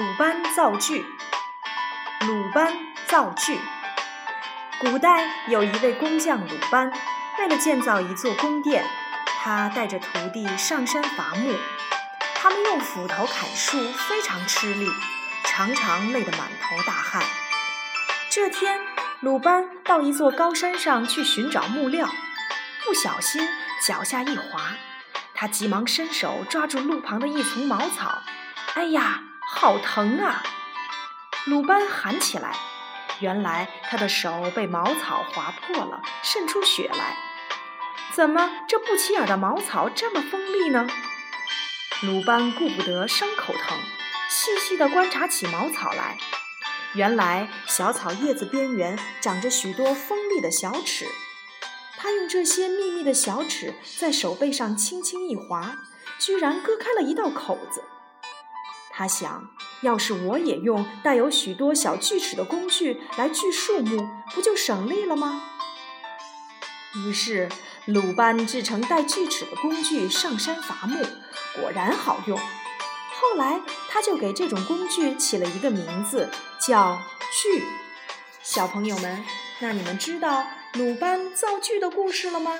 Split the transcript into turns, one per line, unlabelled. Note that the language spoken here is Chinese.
鲁班造句。鲁班造句。古代有一位工匠鲁班，为了建造一座宫殿，他带着徒弟上山伐木。他们用斧头砍树，非常吃力，常常累得满头大汗。这天，鲁班到一座高山上去寻找木料，不小心脚下一滑，他急忙伸手抓住路旁的一丛茅草。哎呀，好疼啊！鲁班喊起来。原来他的手被茅草划破了，渗出血来。怎么这不起眼的茅草这么锋利呢？鲁班顾不得伤口疼，细细地观察起茅草来。原来小草叶子边缘长着许多锋利的小齿，他用这些密密的小齿在手背上轻轻一划，居然割开了一道口子。他想，要是我也用带有许多小锯齿的工具来锯树木，不就省力了吗？于是。鲁班制成带锯齿的工具上山伐木，果然好用。后来他就给这种工具起了一个名字，叫锯。小朋友们，那你们知道鲁班造锯的故事了吗？